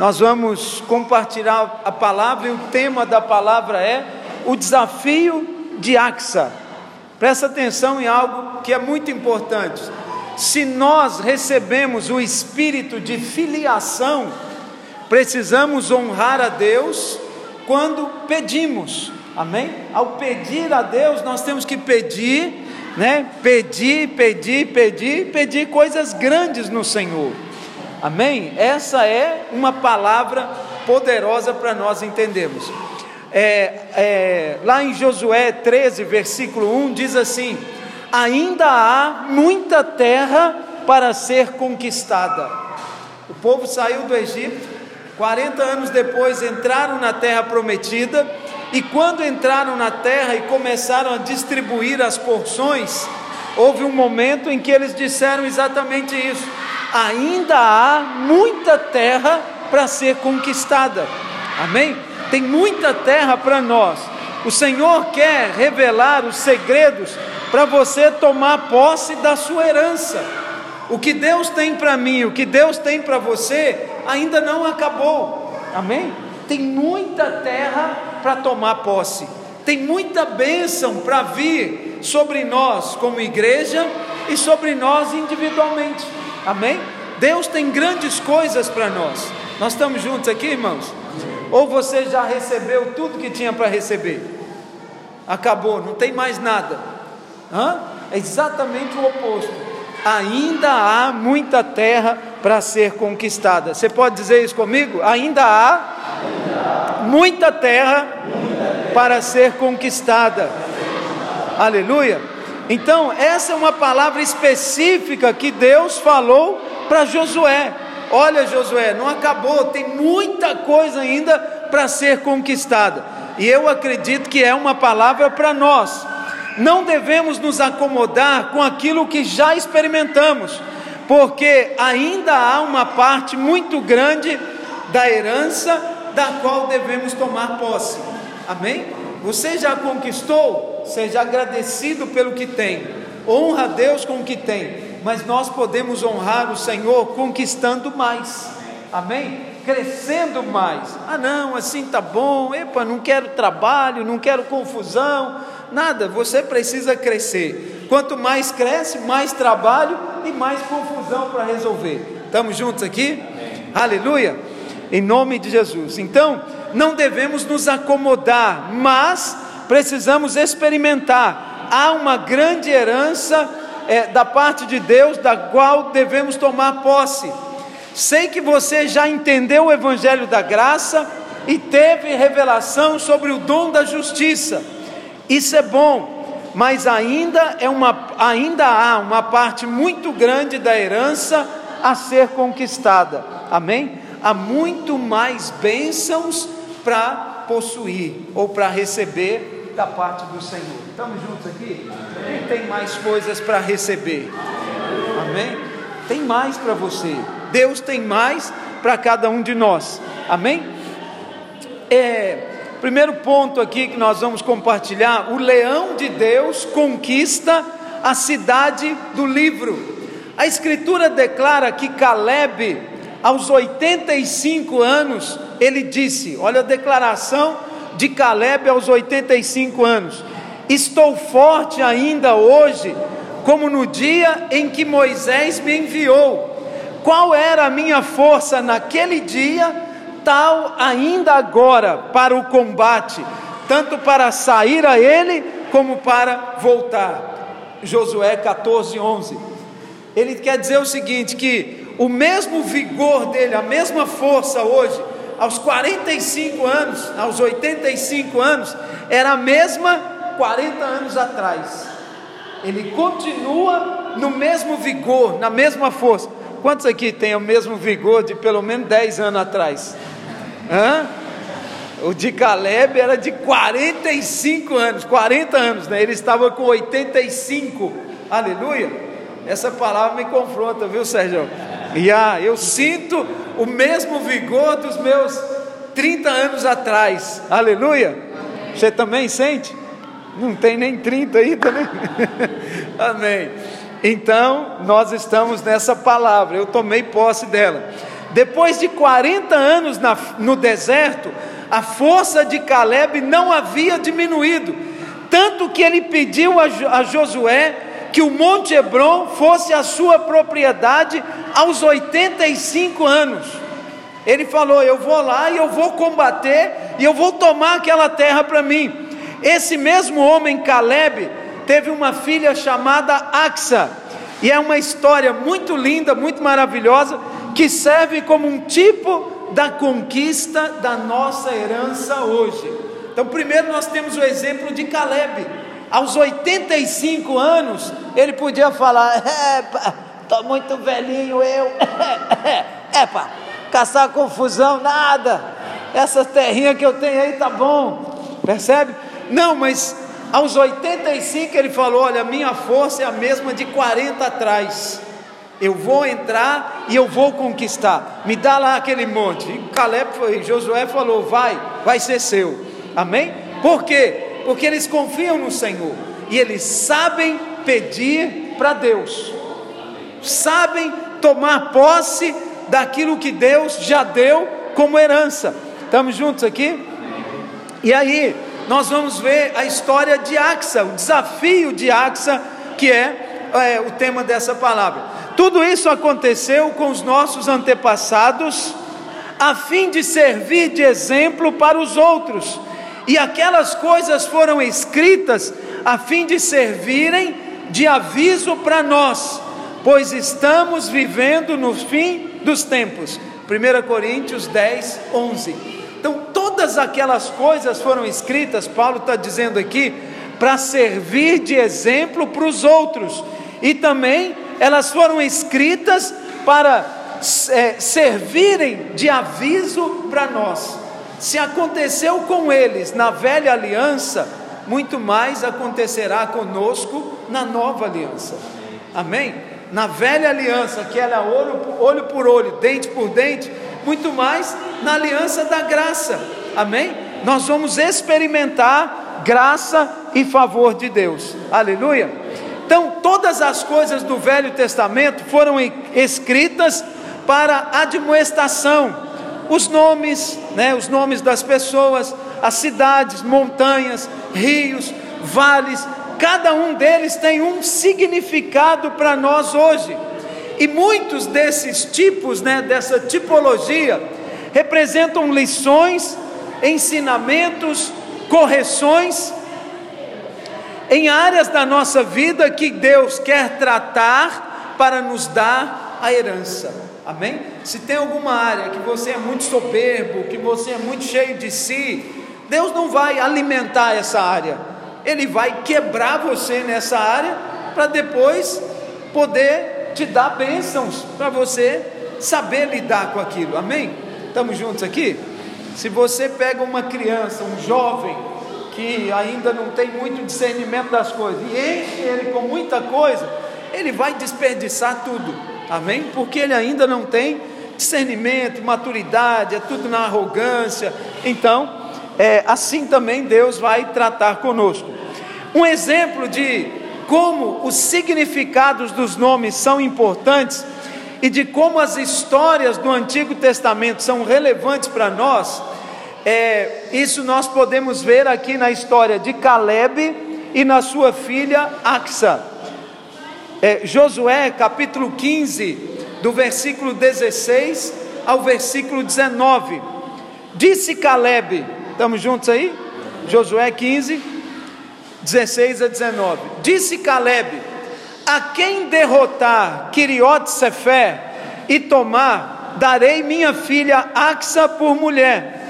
Nós vamos compartilhar a palavra e o tema da palavra é o desafio de Axa. Presta atenção em algo que é muito importante. Se nós recebemos o espírito de filiação, precisamos honrar a Deus quando pedimos. Amém? Ao pedir a Deus, nós temos que pedir, né? Pedir, pedir, pedir, pedir coisas grandes no Senhor. Amém? Essa é uma palavra poderosa para nós entendermos. É, é, lá em Josué 13, versículo 1, diz assim: Ainda há muita terra para ser conquistada. O povo saiu do Egito, 40 anos depois entraram na terra prometida, e quando entraram na terra e começaram a distribuir as porções, houve um momento em que eles disseram exatamente isso ainda há muita terra para ser conquistada. Amém? Tem muita terra para nós. O Senhor quer revelar os segredos para você tomar posse da sua herança. O que Deus tem para mim, o que Deus tem para você, ainda não acabou. Amém? Tem muita terra para tomar posse. Tem muita bênção para vir sobre nós como igreja e sobre nós individualmente. Amém? Deus tem grandes coisas para nós. Nós estamos juntos aqui, irmãos? Ou você já recebeu tudo que tinha para receber? Acabou, não tem mais nada. Hã? É exatamente o oposto. Ainda há muita terra para ser conquistada. Você pode dizer isso comigo? Ainda há muita terra para ser conquistada. Aleluia. Então, essa é uma palavra específica que Deus falou para Josué: Olha, Josué, não acabou, tem muita coisa ainda para ser conquistada. E eu acredito que é uma palavra para nós. Não devemos nos acomodar com aquilo que já experimentamos, porque ainda há uma parte muito grande da herança da qual devemos tomar posse. Amém? Você já conquistou? Seja agradecido pelo que tem. Honra a Deus com o que tem. Mas nós podemos honrar o Senhor conquistando mais. Amém? Crescendo mais. Ah, não, assim tá bom. Epa, não quero trabalho, não quero confusão. Nada, você precisa crescer. Quanto mais cresce, mais trabalho e mais confusão para resolver. Estamos juntos aqui? Amém. Aleluia. Em nome de Jesus. Então, não devemos nos acomodar, mas precisamos experimentar. Há uma grande herança é, da parte de Deus, da qual devemos tomar posse. Sei que você já entendeu o Evangelho da graça e teve revelação sobre o dom da justiça. Isso é bom, mas ainda, é uma, ainda há uma parte muito grande da herança a ser conquistada. Amém? Há muito mais bênçãos para possuir ou para receber da parte do Senhor. Estamos juntos aqui? Quem tem mais coisas para receber? Amém? Tem mais para você. Deus tem mais para cada um de nós. Amém? É, primeiro ponto aqui que nós vamos compartilhar: o leão de Deus conquista a cidade do livro. A Escritura declara que Caleb, aos 85 anos, ele disse: olha a declaração de Caleb aos 85 anos: Estou forte ainda hoje, como no dia em que Moisés me enviou. Qual era a minha força naquele dia, tal ainda agora para o combate, tanto para sair a ele como para voltar. Josué 14, 11. Ele quer dizer o seguinte: que o mesmo vigor dele, a mesma força hoje, aos 45 anos, aos 85 anos, era a mesma 40 anos atrás. Ele continua no mesmo vigor, na mesma força. Quantos aqui têm o mesmo vigor de pelo menos 10 anos atrás? Hã? O de Caleb era de 45 anos, 40 anos, né? Ele estava com 85. Aleluia. Essa palavra me confronta, viu, Sérgio? E ah, eu sinto o mesmo vigor dos meus 30 anos atrás. Aleluia. Você também sente? Não tem nem 30 ainda, né? Amém. Então, nós estamos nessa palavra, eu tomei posse dela. Depois de 40 anos na, no deserto, a força de Caleb não havia diminuído, tanto que ele pediu a, a Josué que o Monte Hebron fosse a sua propriedade aos 85 anos. Ele falou: Eu vou lá e eu vou combater e eu vou tomar aquela terra para mim. Esse mesmo homem, Caleb, teve uma filha chamada Axa, e é uma história muito linda, muito maravilhosa, que serve como um tipo da conquista da nossa herança hoje. Então, primeiro nós temos o exemplo de Caleb. Aos 85 anos, ele podia falar: Epa, estou muito velhinho eu. Epa, caçar confusão, nada. Essa terrinha que eu tenho aí tá bom. Percebe? Não, mas aos 85 ele falou: Olha, minha força é a mesma de 40 atrás. Eu vou entrar e eu vou conquistar. Me dá lá aquele monte. E Caleb foi, Josué falou: Vai, vai ser seu. Amém? Por quê? Porque eles confiam no Senhor e eles sabem pedir para Deus, sabem tomar posse daquilo que Deus já deu como herança. Estamos juntos aqui? E aí, nós vamos ver a história de Axa, o desafio de Axa, que é, é o tema dessa palavra. Tudo isso aconteceu com os nossos antepassados, a fim de servir de exemplo para os outros, e aquelas coisas foram escritas a fim de servirem de aviso para nós, pois estamos vivendo no fim dos tempos. 1 Coríntios 10, 11. Então, todas aquelas coisas foram escritas, Paulo está dizendo aqui, para servir de exemplo para os outros, e também elas foram escritas para é, servirem de aviso para nós. Se aconteceu com eles na velha aliança, muito mais acontecerá conosco na nova aliança. Amém? Na velha aliança, que era olho, olho por olho, dente por dente, muito mais na aliança da graça. Amém? Nós vamos experimentar graça e favor de Deus. Aleluia. Então, todas as coisas do Velho Testamento foram escritas para admoestação. Os nomes, né, os nomes das pessoas, as cidades, montanhas, rios, vales, cada um deles tem um significado para nós hoje. E muitos desses tipos, né, dessa tipologia, representam lições, ensinamentos, correções em áreas da nossa vida que Deus quer tratar para nos dar a herança. Amém? Se tem alguma área que você é muito soberbo, que você é muito cheio de si, Deus não vai alimentar essa área. Ele vai quebrar você nessa área para depois poder te dá bênçãos para você saber lidar com aquilo, amém? Estamos juntos aqui? Se você pega uma criança, um jovem, que ainda não tem muito discernimento das coisas, e enche ele com muita coisa, ele vai desperdiçar tudo, amém? Porque ele ainda não tem discernimento, maturidade, é tudo na arrogância. Então, é, assim também Deus vai tratar conosco. Um exemplo de como os significados dos nomes são importantes e de como as histórias do Antigo Testamento são relevantes para nós, é, isso nós podemos ver aqui na história de Caleb e na sua filha Axa. É, Josué capítulo 15, do versículo 16 ao versículo 19. Disse Caleb, estamos juntos aí? Josué 15, 16 a 19. Disse Caleb: A quem derrotar Quiriote Sefer e tomar, darei minha filha Axa por mulher.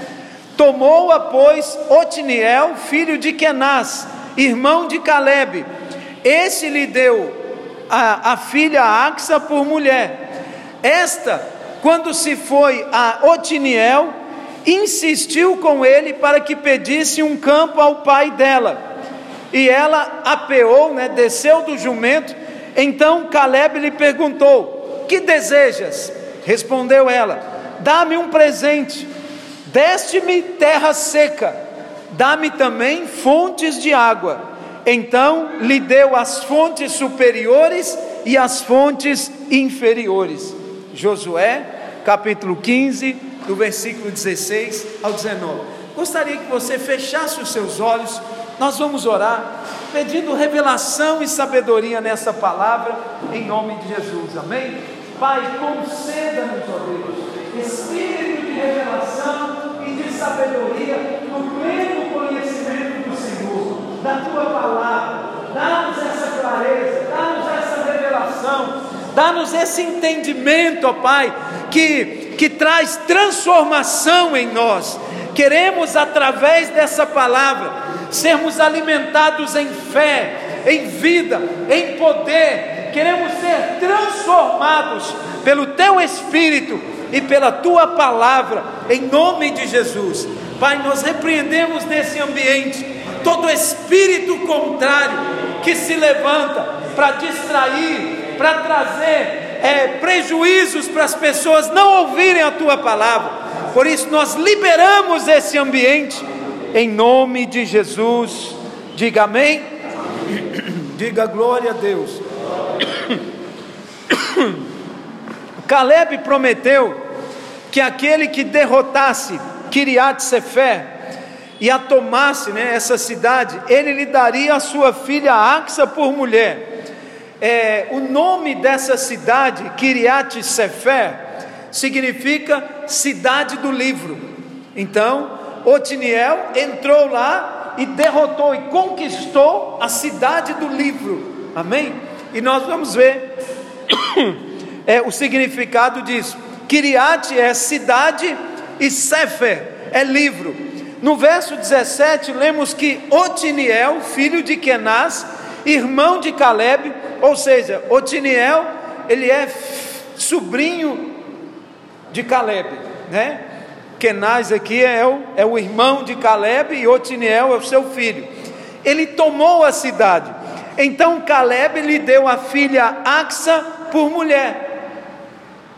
Tomou-a, pois, Otiniel, filho de Kenaz, irmão de Caleb. Esse lhe deu a, a filha Axa por mulher. Esta, quando se foi a Otiniel, insistiu com ele para que pedisse um campo ao pai dela. E ela apeou, né, desceu do jumento. Então Caleb lhe perguntou: Que desejas? Respondeu ela: Dá-me um presente. Deste-me terra seca, dá-me também fontes de água. Então lhe deu as fontes superiores e as fontes inferiores. Josué, capítulo 15, do versículo 16 ao 19. Gostaria que você fechasse os seus olhos, nós vamos orar, pedindo revelação e sabedoria nessa palavra, em nome de Jesus, amém? Pai, conceda-nos, ó Deus, espírito de revelação e de sabedoria no pleno conhecimento do Senhor, da tua palavra, dá-nos essa clareza, dá-nos essa revelação, dá-nos esse entendimento, ó Pai, que, que traz transformação em nós. Queremos, através dessa palavra, sermos alimentados em fé, em vida, em poder. Queremos ser transformados pelo Teu Espírito e pela Tua palavra, em nome de Jesus. Pai, nós repreendemos nesse ambiente todo espírito contrário que se levanta para distrair, para trazer é, prejuízos para as pessoas não ouvirem a tua palavra. Por isso, nós liberamos esse ambiente em nome de Jesus. Diga amém. Diga glória a Deus. Caleb prometeu que aquele que derrotasse Kiriat Sefer e a tomasse, né, essa cidade, ele lhe daria a sua filha Axa por mulher. É, o nome dessa cidade, Kiriat Sefer, significa cidade do livro. Então, Otiniel entrou lá e derrotou e conquistou a cidade do livro. Amém? E nós vamos ver é, o significado disso. Kiriat é cidade e Sefer é livro. No verso 17, lemos que Otiniel, filho de Kenaz, irmão de Caleb, ou seja, Otiniel, ele é sobrinho de Caleb, né? Kenaz aqui é o, é o irmão de Caleb e Otiniel é o seu filho. Ele tomou a cidade. Então Caleb lhe deu a filha Axa por mulher.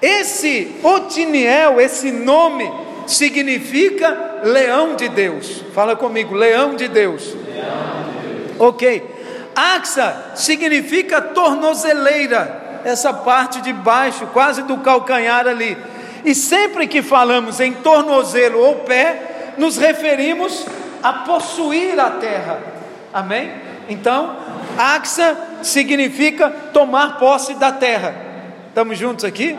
Esse Otiniel, esse nome, significa leão de Deus. Fala comigo, leão de Deus. Leão de Deus. Ok. Axa significa tornozeleira, essa parte de baixo, quase do calcanhar ali. E sempre que falamos em tornozelo ou pé, nos referimos a possuir a terra. Amém? Então, axa significa tomar posse da terra. Estamos juntos aqui?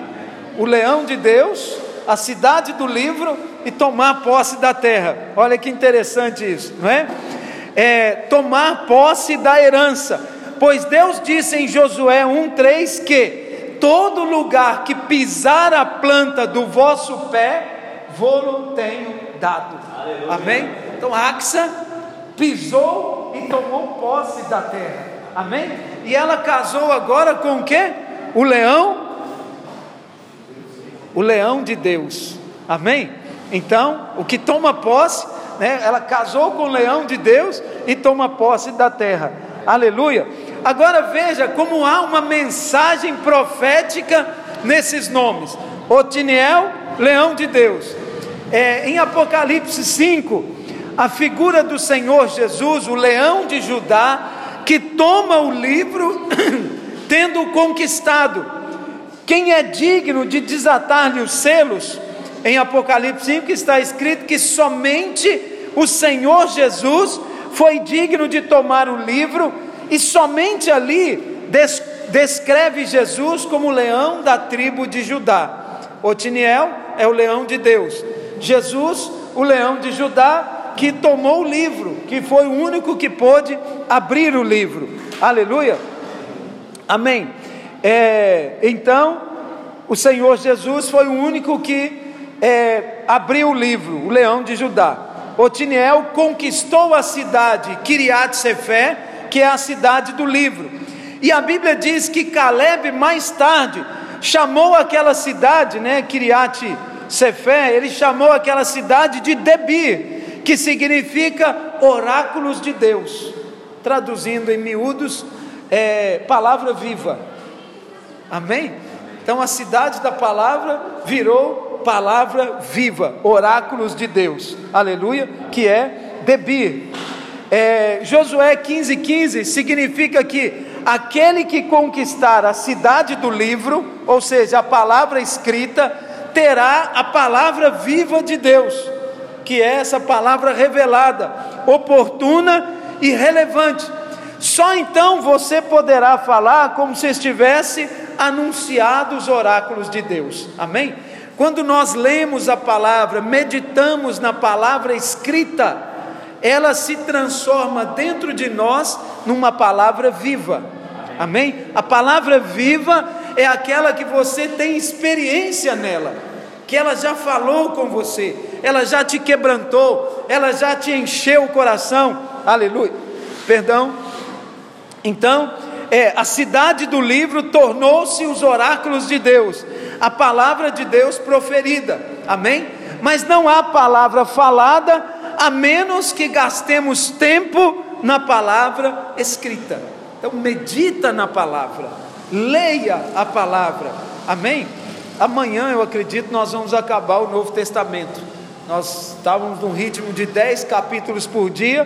O leão de Deus, a cidade do livro e tomar posse da terra. Olha que interessante isso, não é? é tomar posse da herança. Pois Deus disse em Josué 1,3 que todo lugar que pisar a planta do vosso pé, vou-lo tenho dado. Aleluia. Amém? Então Axa pisou e tomou posse da terra. Amém? E ela casou agora com o que? O leão o leão de Deus. Amém? Então, o que toma posse, né, ela casou com o leão de Deus e toma posse da terra. Aleluia. Agora veja como há uma mensagem profética nesses nomes: Otiniel, leão de Deus. É, em Apocalipse 5, a figura do Senhor Jesus, o leão de Judá, que toma o livro, tendo conquistado quem é digno de desatar-lhe os selos? Em Apocalipse 5 está escrito que somente o Senhor Jesus foi digno de tomar o livro, e somente ali des descreve Jesus como o leão da tribo de Judá. Otiniel é o leão de Deus, Jesus, o leão de Judá, que tomou o livro, que foi o único que pôde abrir o livro. Aleluia. Amém. É, então, o Senhor Jesus foi o único que é, abriu o livro, o leão de Judá. Otiniel conquistou a cidade Kiriat Sefer, que é a cidade do livro. E a Bíblia diz que Caleb mais tarde chamou aquela cidade, né, Kiriat Sefer, ele chamou aquela cidade de Debir, que significa oráculos de Deus. Traduzindo em miúdos, é, palavra viva. Amém? Então a cidade da palavra virou palavra viva, oráculos de Deus. Aleluia, que é Debir. É, Josué 15,15 15 significa que aquele que conquistar a cidade do livro, ou seja, a palavra escrita, terá a palavra viva de Deus, que é essa palavra revelada, oportuna e relevante. Só então você poderá falar como se estivesse anunciado os oráculos de Deus. Amém? Quando nós lemos a palavra, meditamos na palavra escrita, ela se transforma dentro de nós numa palavra viva. Amém? A palavra viva é aquela que você tem experiência nela, que ela já falou com você, ela já te quebrantou, ela já te encheu o coração. Aleluia. Perdão. Então, é, a cidade do livro tornou-se os oráculos de Deus, a palavra de Deus proferida. Amém? Mas não há palavra falada a menos que gastemos tempo na palavra escrita. Então, medita na palavra, leia a palavra, amém? Amanhã, eu acredito, nós vamos acabar o Novo Testamento. Nós estávamos num ritmo de 10 capítulos por dia,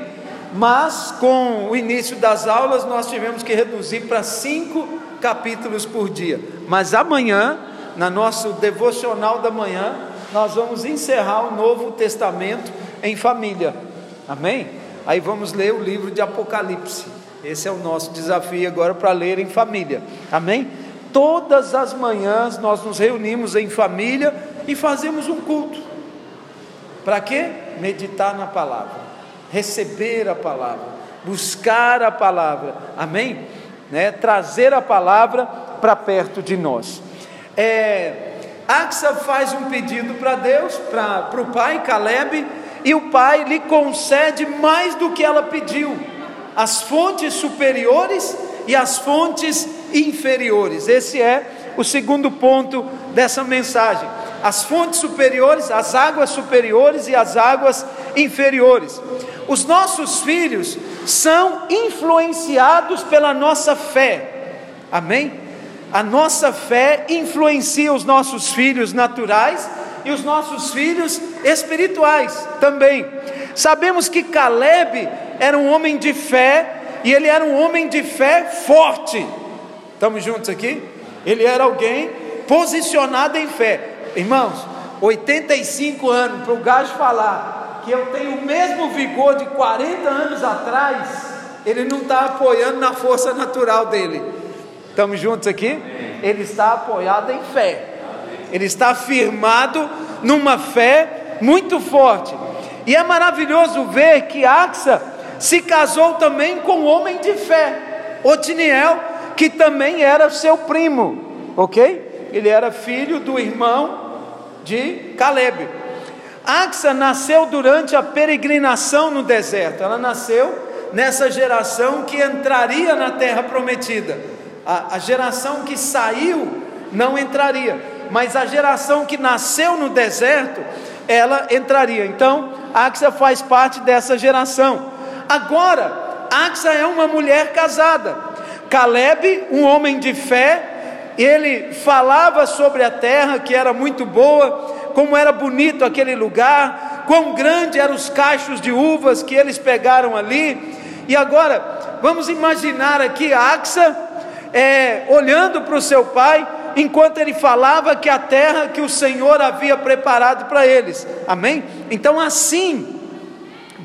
mas com o início das aulas, nós tivemos que reduzir para 5 capítulos por dia. Mas amanhã, na nosso devocional da manhã, nós vamos encerrar o Novo Testamento em família. Amém? Aí vamos ler o livro de Apocalipse. Esse é o nosso desafio agora para ler em família. Amém? Todas as manhãs nós nos reunimos em família e fazemos um culto. Para quê? Meditar na palavra, receber a palavra, buscar a palavra. Amém? Né? Trazer a palavra para perto de nós. É, Axa faz um pedido para Deus, para o pai Caleb, e o pai lhe concede mais do que ela pediu: as fontes superiores e as fontes inferiores. Esse é o segundo ponto dessa mensagem. As fontes superiores, as águas superiores e as águas inferiores. Os nossos filhos são influenciados pela nossa fé. Amém? A nossa fé influencia os nossos filhos naturais e os nossos filhos espirituais também. Sabemos que Caleb era um homem de fé e ele era um homem de fé forte. Estamos juntos aqui? Ele era alguém posicionado em fé. Irmãos, 85 anos para o gajo falar que eu tenho o mesmo vigor de 40 anos atrás, ele não está apoiando na força natural dele. Estamos juntos aqui? Ele está apoiado em fé. Ele está firmado numa fé muito forte. E é maravilhoso ver que Axa se casou também com um homem de fé, Otiniel, que também era seu primo, ok? Ele era filho do irmão de Caleb. Axa nasceu durante a peregrinação no deserto, ela nasceu nessa geração que entraria na terra prometida. A, a geração que saiu não entraria, mas a geração que nasceu no deserto, ela entraria. Então, Axa faz parte dessa geração. Agora, Axa é uma mulher casada. Caleb, um homem de fé, ele falava sobre a terra que era muito boa, como era bonito aquele lugar, quão grande eram os cachos de uvas que eles pegaram ali. E agora, vamos imaginar aqui Axa é, olhando para o seu pai, enquanto ele falava que a terra que o Senhor havia preparado para eles. Amém? Então, assim,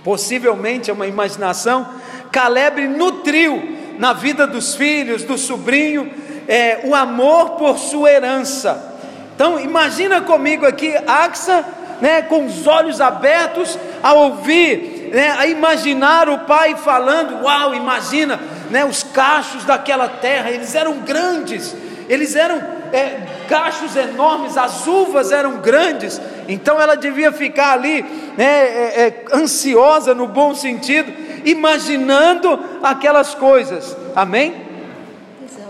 possivelmente é uma imaginação, Caleb nutriu na vida dos filhos, do sobrinho, é, o amor por sua herança. Então, imagina comigo aqui, Axa, né, com os olhos abertos a ouvir, né, a imaginar o pai falando: Uau, imagina né, os cachos daquela terra, eles eram grandes, eles eram é, cachos enormes, as uvas eram grandes, então ela devia ficar ali né, é, é, ansiosa no bom sentido, imaginando aquelas coisas, amém?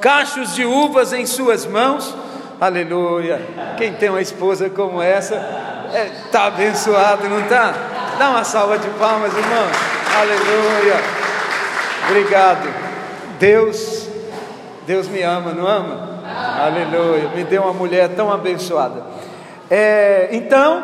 Cachos de uvas em suas mãos, aleluia. Quem tem uma esposa como essa, está é, abençoado, não está? Dá uma salva de palmas, irmão, aleluia. Obrigado. Deus, Deus me ama, não ama? Aleluia, me deu uma mulher tão abençoada. É, então,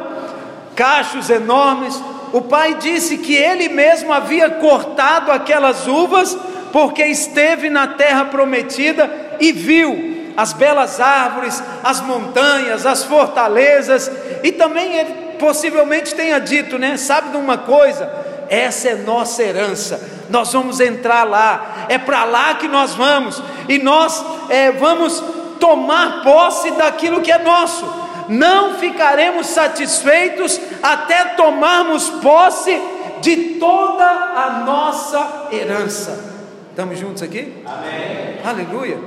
cachos enormes. O pai disse que ele mesmo havia cortado aquelas uvas, porque esteve na terra prometida e viu as belas árvores, as montanhas, as fortalezas, e também ele possivelmente tenha dito, né? Sabe de uma coisa? Essa é nossa herança, nós vamos entrar lá, é para lá que nós vamos, e nós é, vamos tomar posse daquilo que é nosso, não ficaremos satisfeitos até tomarmos posse de toda a nossa herança. Estamos juntos aqui? Amém. Aleluia.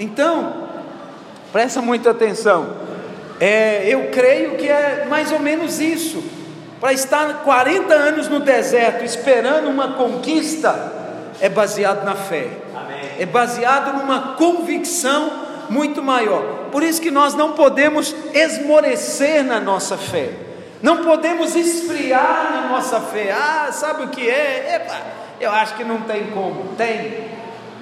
Então, presta muita atenção. É, eu creio que é mais ou menos isso. Para estar 40 anos no deserto esperando uma conquista, é baseado na fé. Amém. É baseado numa convicção muito maior. Por isso que nós não podemos esmorecer na nossa fé. Não podemos esfriar na nossa fé. Ah, sabe o que é? Epa, eu acho que não tem como. Tem.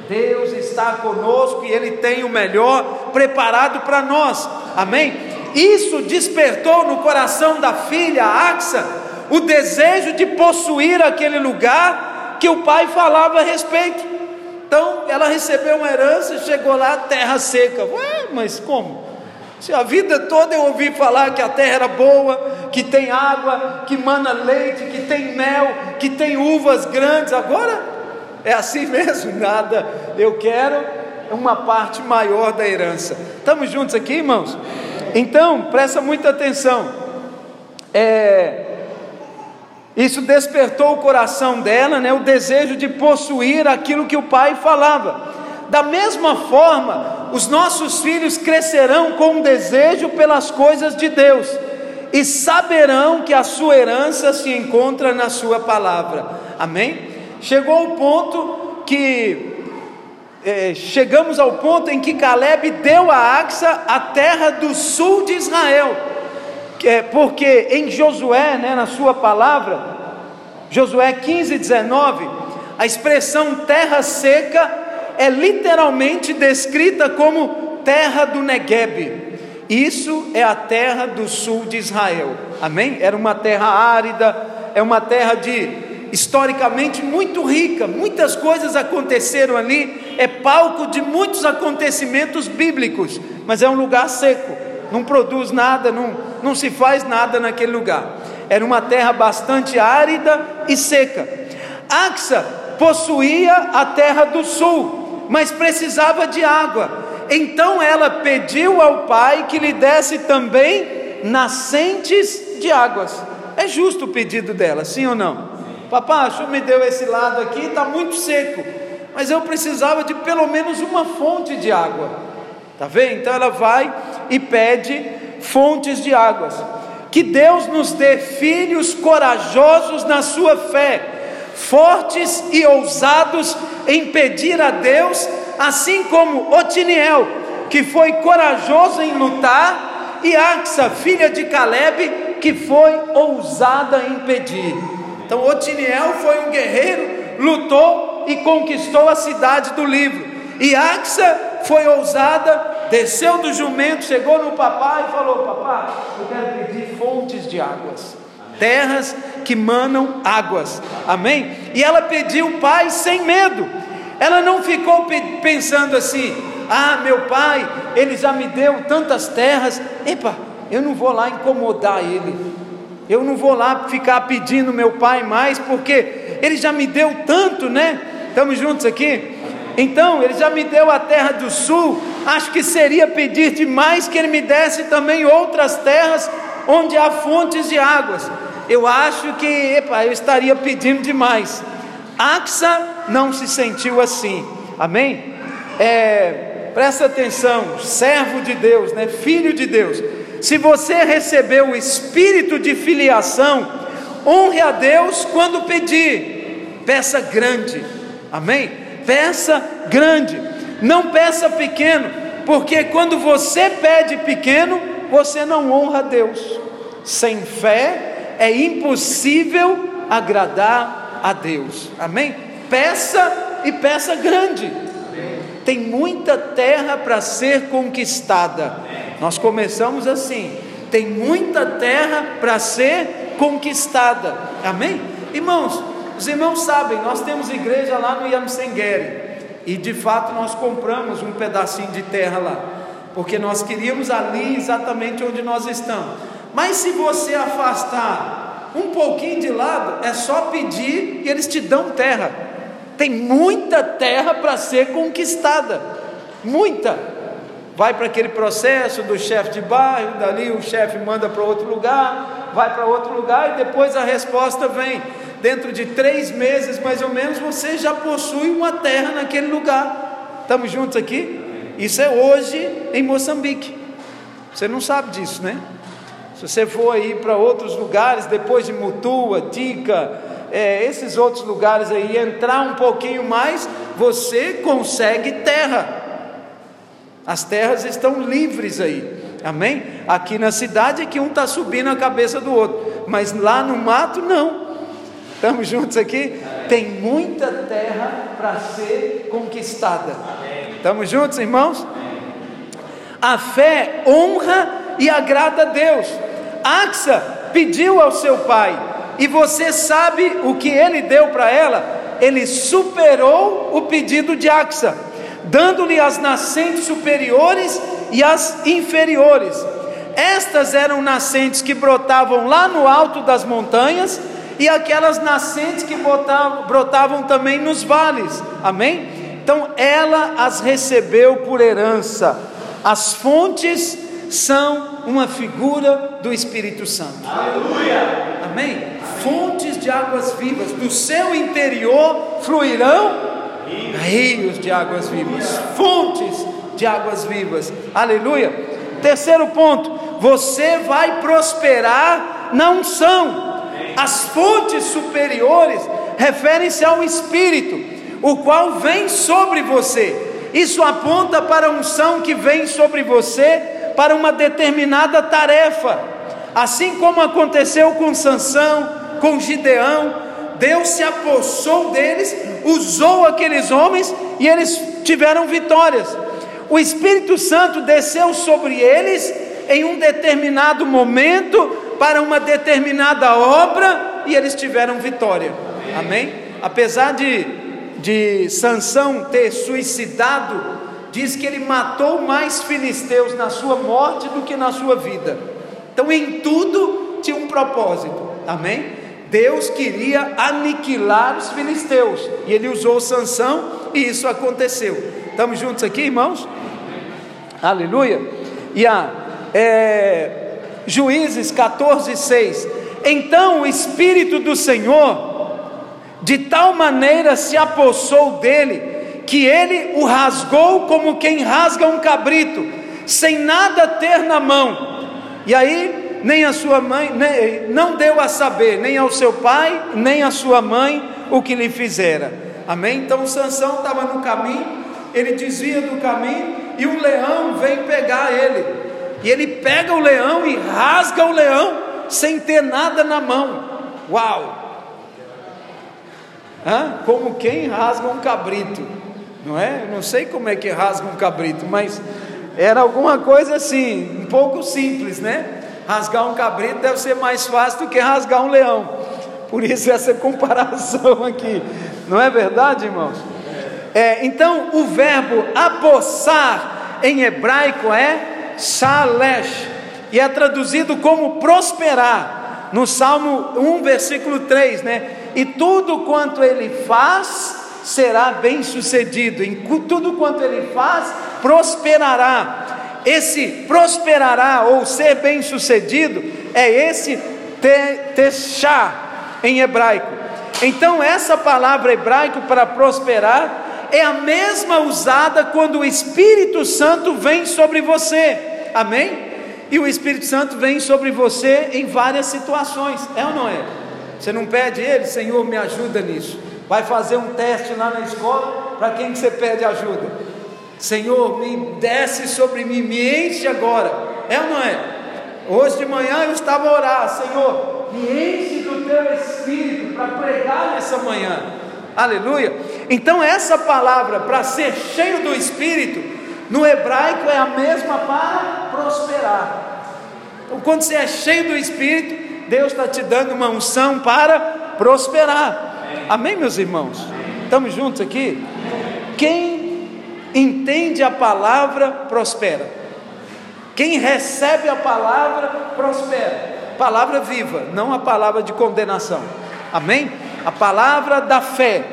Deus está conosco e Ele tem o melhor preparado para nós. Amém? Isso despertou no coração da filha Axa o desejo de possuir aquele lugar que o pai falava a respeito. Então ela recebeu uma herança, chegou lá, terra seca. Ué, mas como? Se a vida toda eu ouvi falar que a terra era boa, que tem água, que mana leite, que tem mel, que tem uvas grandes, agora é assim mesmo, nada. Eu quero uma parte maior da herança. Estamos juntos aqui, irmãos? Então, presta muita atenção. É, isso despertou o coração dela, né, o desejo de possuir aquilo que o pai falava. Da mesma forma, os nossos filhos crescerão com um desejo pelas coisas de Deus e saberão que a sua herança se encontra na sua palavra. Amém? Chegou o ponto que é, chegamos ao ponto em que Caleb deu a Axa a terra do sul de Israel, é, porque em Josué, né, na sua palavra, Josué 15, 19, a expressão terra seca é literalmente descrita como terra do Negueb. Isso é a terra do sul de Israel. Amém? Era uma terra árida, é uma terra de historicamente muito rica, muitas coisas aconteceram ali, é palco de muitos acontecimentos bíblicos, mas é um lugar seco, não produz nada, não, não se faz nada naquele lugar. Era uma terra bastante árida e seca. Axa possuía a terra do sul, mas precisava de água. Então ela pediu ao pai que lhe desse também nascentes de águas. É justo o pedido dela, sim ou não? Papai, o senhor me deu esse lado aqui, está muito seco, mas eu precisava de pelo menos uma fonte de água. Tá vendo? Então ela vai e pede fontes de águas. Que Deus nos dê filhos corajosos na sua fé, fortes e ousados em pedir a Deus, assim como Otiniel, que foi corajoso em lutar, e Axa, filha de Caleb, que foi ousada em pedir. Então Otiniel foi um guerreiro, lutou e conquistou a cidade do livro. E Axa foi ousada, desceu do jumento, chegou no papai e falou: Papá, eu quero pedir fontes de águas, terras que manam águas. Amém? E ela pediu pai sem medo. Ela não ficou pensando assim: Ah, meu pai, ele já me deu tantas terras. Epa, eu não vou lá incomodar ele. Eu não vou lá ficar pedindo meu pai mais, porque ele já me deu tanto, né? Estamos juntos aqui? Então, ele já me deu a terra do sul, acho que seria pedir demais que ele me desse também outras terras onde há fontes de águas. Eu acho que, epa, eu estaria pedindo demais. Axa não se sentiu assim, amém? É, presta atenção, servo de Deus, né? filho de Deus se você recebeu o espírito de filiação, honre a Deus quando pedir, peça grande, amém? Peça grande, não peça pequeno, porque quando você pede pequeno, você não honra a Deus. Sem fé é impossível agradar a Deus, amém? Peça e peça grande. Tem muita terra para ser conquistada. Nós começamos assim: tem muita terra para ser conquistada. Amém? Irmãos, os irmãos sabem, nós temos igreja lá no Yamsengeri. E de fato nós compramos um pedacinho de terra lá. porque nós queríamos ali exatamente onde nós estamos. Mas se você afastar um pouquinho de lado, é só pedir e eles te dão terra. Tem muita terra para ser conquistada, muita. Vai para aquele processo do chefe de bairro, dali o chefe manda para outro lugar, vai para outro lugar e depois a resposta vem. Dentro de três meses, mais ou menos, você já possui uma terra naquele lugar. Estamos juntos aqui? Isso é hoje em Moçambique. Você não sabe disso, né? Se você for aí para outros lugares, depois de Mutua, Tica, é, esses outros lugares aí, entrar um pouquinho mais, você consegue terra. As terras estão livres aí. Amém? Aqui na cidade é que um está subindo a cabeça do outro, mas lá no mato não. Estamos juntos aqui? Tem muita terra para ser conquistada. Estamos juntos, irmãos? A fé honra e agrada a Deus. Axa pediu ao seu pai, e você sabe o que ele deu para ela? Ele superou o pedido de Axa, dando-lhe as nascentes superiores e as inferiores. Estas eram nascentes que brotavam lá no alto das montanhas e aquelas nascentes que brotavam, brotavam também nos vales. Amém? Então ela as recebeu por herança. As fontes são uma figura do Espírito Santo. Aleluia! Amém? Fontes de águas vivas, do seu interior fluirão rios de águas vivas, fontes de águas vivas. Aleluia. Terceiro ponto, você vai prosperar na unção. As fontes superiores referem-se ao Espírito, o qual vem sobre você. Isso aponta para a unção que vem sobre você para uma determinada tarefa. Assim como aconteceu com Sansão, com Gideão, Deus se apossou deles, usou aqueles homens e eles tiveram vitórias o Espírito Santo desceu sobre eles em um determinado momento, para uma determinada obra, e eles tiveram vitória. Amém? Amém? Apesar de, de Sansão ter suicidado, diz que ele matou mais filisteus na sua morte do que na sua vida. Então, em tudo tinha um propósito. Amém? Deus queria aniquilar os filisteus, e ele usou Sansão, e isso aconteceu. Estamos juntos aqui, irmãos? Aleluia. E a é, Juízes 14, 6. Então o Espírito do Senhor de tal maneira se apossou dele, que ele o rasgou como quem rasga um cabrito, sem nada ter na mão. E aí, nem a sua mãe, nem, não deu a saber, nem ao seu pai, nem a sua mãe, o que lhe fizera. Amém? Então Sansão estava no caminho, ele desvia do caminho, e um leão vem pegar ele. E ele pega o leão e rasga o leão sem ter nada na mão. Uau! Hã? Como quem rasga um cabrito, não é? Eu não sei como é que rasga um cabrito, mas era alguma coisa assim, um pouco simples, né? Rasgar um cabrito deve ser mais fácil do que rasgar um leão. Por isso essa comparação aqui, não é verdade, irmãos? É, então, o verbo apossar em hebraico é shalesh, e é traduzido como prosperar, no Salmo 1, versículo 3, né? E tudo quanto ele faz será bem sucedido, em tudo quanto ele faz prosperará. Esse prosperará ou ser bem sucedido é esse teshá em hebraico. Então, essa palavra hebraico para prosperar é a mesma usada quando o Espírito Santo vem sobre você, amém? E o Espírito Santo vem sobre você em várias situações, é ou não é? Você não pede ele, Senhor, me ajuda nisso. Vai fazer um teste lá na escola, para quem que você pede ajuda? Senhor, me desce sobre mim, me enche agora, é ou não é? Hoje de manhã eu estava a orar, Senhor, me enche do teu espírito para pregar nessa manhã. Aleluia. Então, essa palavra para ser cheio do Espírito, no hebraico é a mesma para prosperar. Então, quando você é cheio do Espírito, Deus está te dando uma unção para prosperar. Amém, meus irmãos? Estamos juntos aqui? Quem entende a palavra prospera. Quem recebe a palavra prospera. Palavra viva, não a palavra de condenação. Amém? A palavra da fé.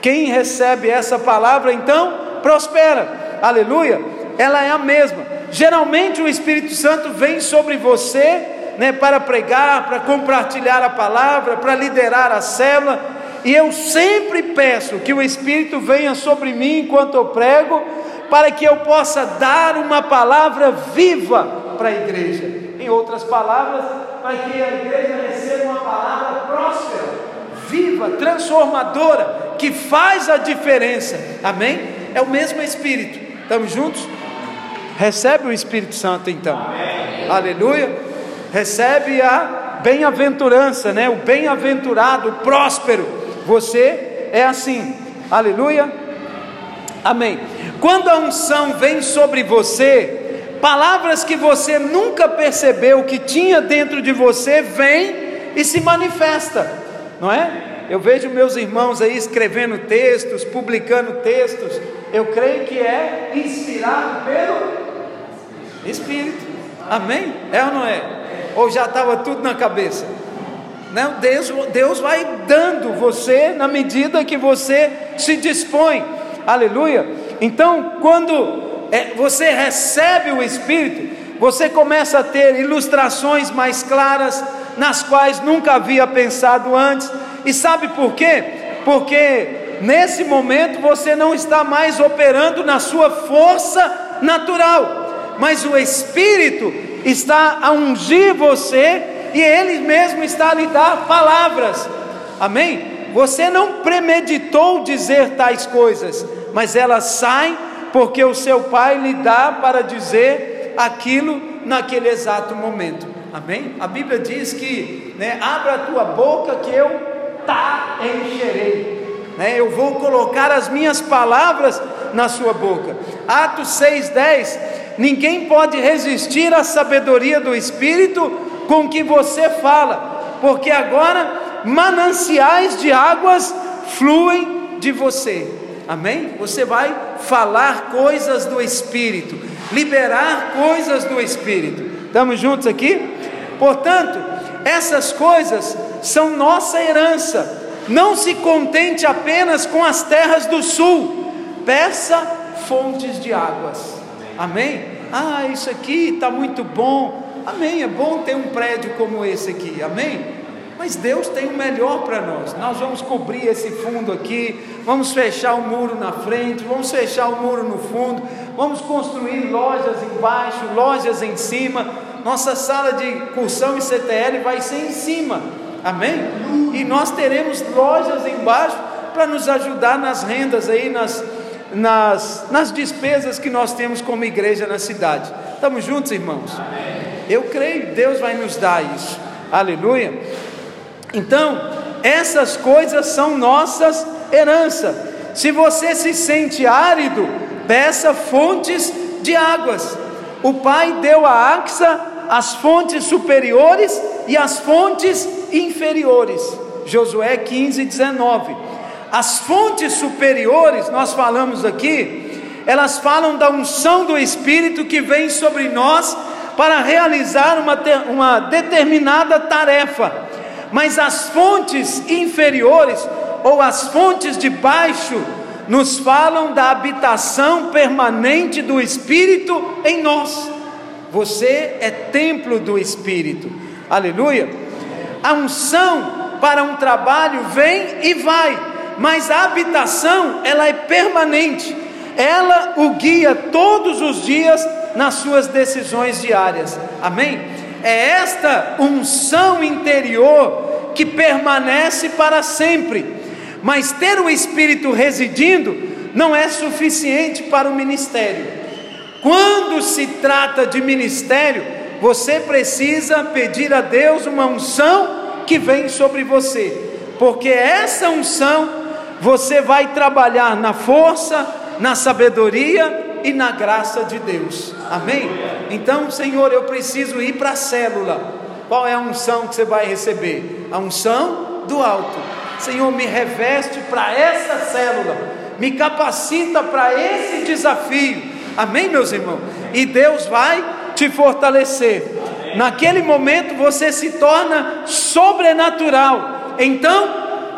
Quem recebe essa palavra então prospera. Aleluia. Ela é a mesma. Geralmente o Espírito Santo vem sobre você né, para pregar, para compartilhar a palavra, para liderar a célula, e eu sempre peço que o Espírito venha sobre mim enquanto eu prego, para que eu possa dar uma palavra viva para a igreja. Em outras palavras, para que a igreja receba uma palavra próspera, viva, transformadora, que faz a diferença. Amém? É o mesmo Espírito. Estamos juntos? Recebe o Espírito Santo então. Amém. Aleluia recebe a bem-aventurança, né? O bem-aventurado, o próspero. Você é assim. Aleluia. Amém. Quando a unção vem sobre você, palavras que você nunca percebeu que tinha dentro de você vem e se manifesta, não é? Eu vejo meus irmãos aí escrevendo textos, publicando textos. Eu creio que é inspirado pelo Espírito. Amém? É ou não é? ou já estava tudo na cabeça? Não, Deus, Deus vai dando você na medida que você se dispõe, aleluia. Então, quando é, você recebe o Espírito, você começa a ter ilustrações mais claras, nas quais nunca havia pensado antes, e sabe por quê? Porque nesse momento você não está mais operando na sua força natural, mas o Espírito está a ungir você e Ele mesmo está a lhe dar palavras. Amém? Você não premeditou dizer tais coisas, mas elas saem porque o seu Pai lhe dá para dizer aquilo naquele exato momento. Amém? A Bíblia diz que, né, abra a tua boca que eu tá encherei. Né, eu vou colocar as minhas palavras na sua boca. Atos 6,10 Ninguém pode resistir à sabedoria do Espírito com que você fala, porque agora mananciais de águas fluem de você. Amém? Você vai falar coisas do Espírito, liberar coisas do Espírito. Estamos juntos aqui? Portanto, essas coisas são nossa herança. Não se contente apenas com as terras do sul, peça fontes de águas. Amém? Ah, isso aqui está muito bom. Amém. É bom ter um prédio como esse aqui. Amém? Mas Deus tem o melhor para nós. Nós vamos cobrir esse fundo aqui, vamos fechar o muro na frente, vamos fechar o muro no fundo, vamos construir lojas embaixo, lojas em cima. Nossa sala de cursão e CTL vai ser em cima. Amém? E nós teremos lojas embaixo para nos ajudar nas rendas aí, nas nas, nas despesas que nós temos como igreja na cidade. Estamos juntos, irmãos? Amém. Eu creio, Deus vai nos dar isso. Aleluia. Então, essas coisas são nossas heranças. Se você se sente árido, peça fontes de águas. O Pai deu a Axa as fontes superiores e as fontes inferiores. Josué 15, 19. As fontes superiores, nós falamos aqui, elas falam da unção do Espírito que vem sobre nós para realizar uma, uma determinada tarefa. Mas as fontes inferiores, ou as fontes de baixo, nos falam da habitação permanente do Espírito em nós. Você é templo do Espírito. Aleluia. A unção para um trabalho vem e vai mas a habitação, ela é permanente. Ela o guia todos os dias nas suas decisões diárias. Amém? É esta unção interior que permanece para sempre. Mas ter o Espírito residindo não é suficiente para o ministério. Quando se trata de ministério, você precisa pedir a Deus uma unção que vem sobre você, porque essa unção você vai trabalhar na força, na sabedoria e na graça de Deus. Amém? Então, Senhor, eu preciso ir para a célula. Qual é a unção que você vai receber? A unção do alto. Senhor, me reveste para essa célula, me capacita para esse desafio. Amém, meus irmãos? E Deus vai te fortalecer. Naquele momento você se torna sobrenatural. Então,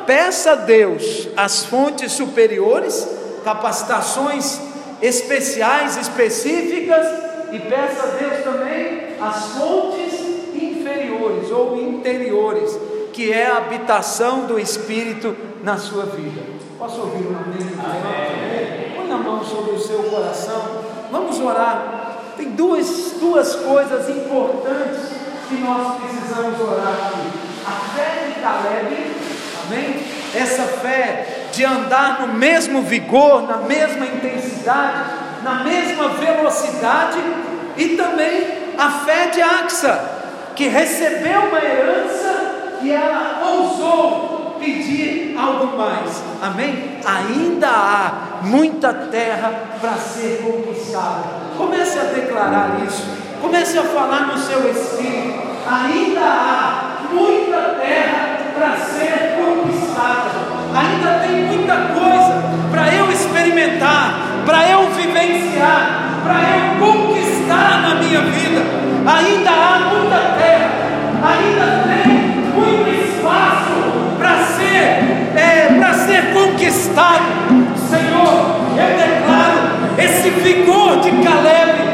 peça a Deus as fontes superiores, capacitações especiais, específicas, e peça a Deus também as fontes inferiores ou interiores, que é a habitação do Espírito na sua vida. Posso ouvir uma amém? Põe a mão sobre o seu coração, vamos orar. Tem duas, duas coisas importantes que nós precisamos orar aqui: a fé de Caleb, amém? Essa fé de andar no mesmo vigor, na mesma intensidade, na mesma velocidade, e também a fé de Axa, que recebeu uma herança e ela ousou pedir algo mais, amém? Ainda há muita terra para ser conquistada. Comece a declarar isso, comece a falar no seu espírito. Ainda há muita terra para ser conquistada. Ainda experimentar, para eu vivenciar, para eu conquistar na minha vida. Ainda há muita terra, ainda tem muito espaço para ser, é, para ser conquistado. Senhor, eu declaro esse vigor de Caleb,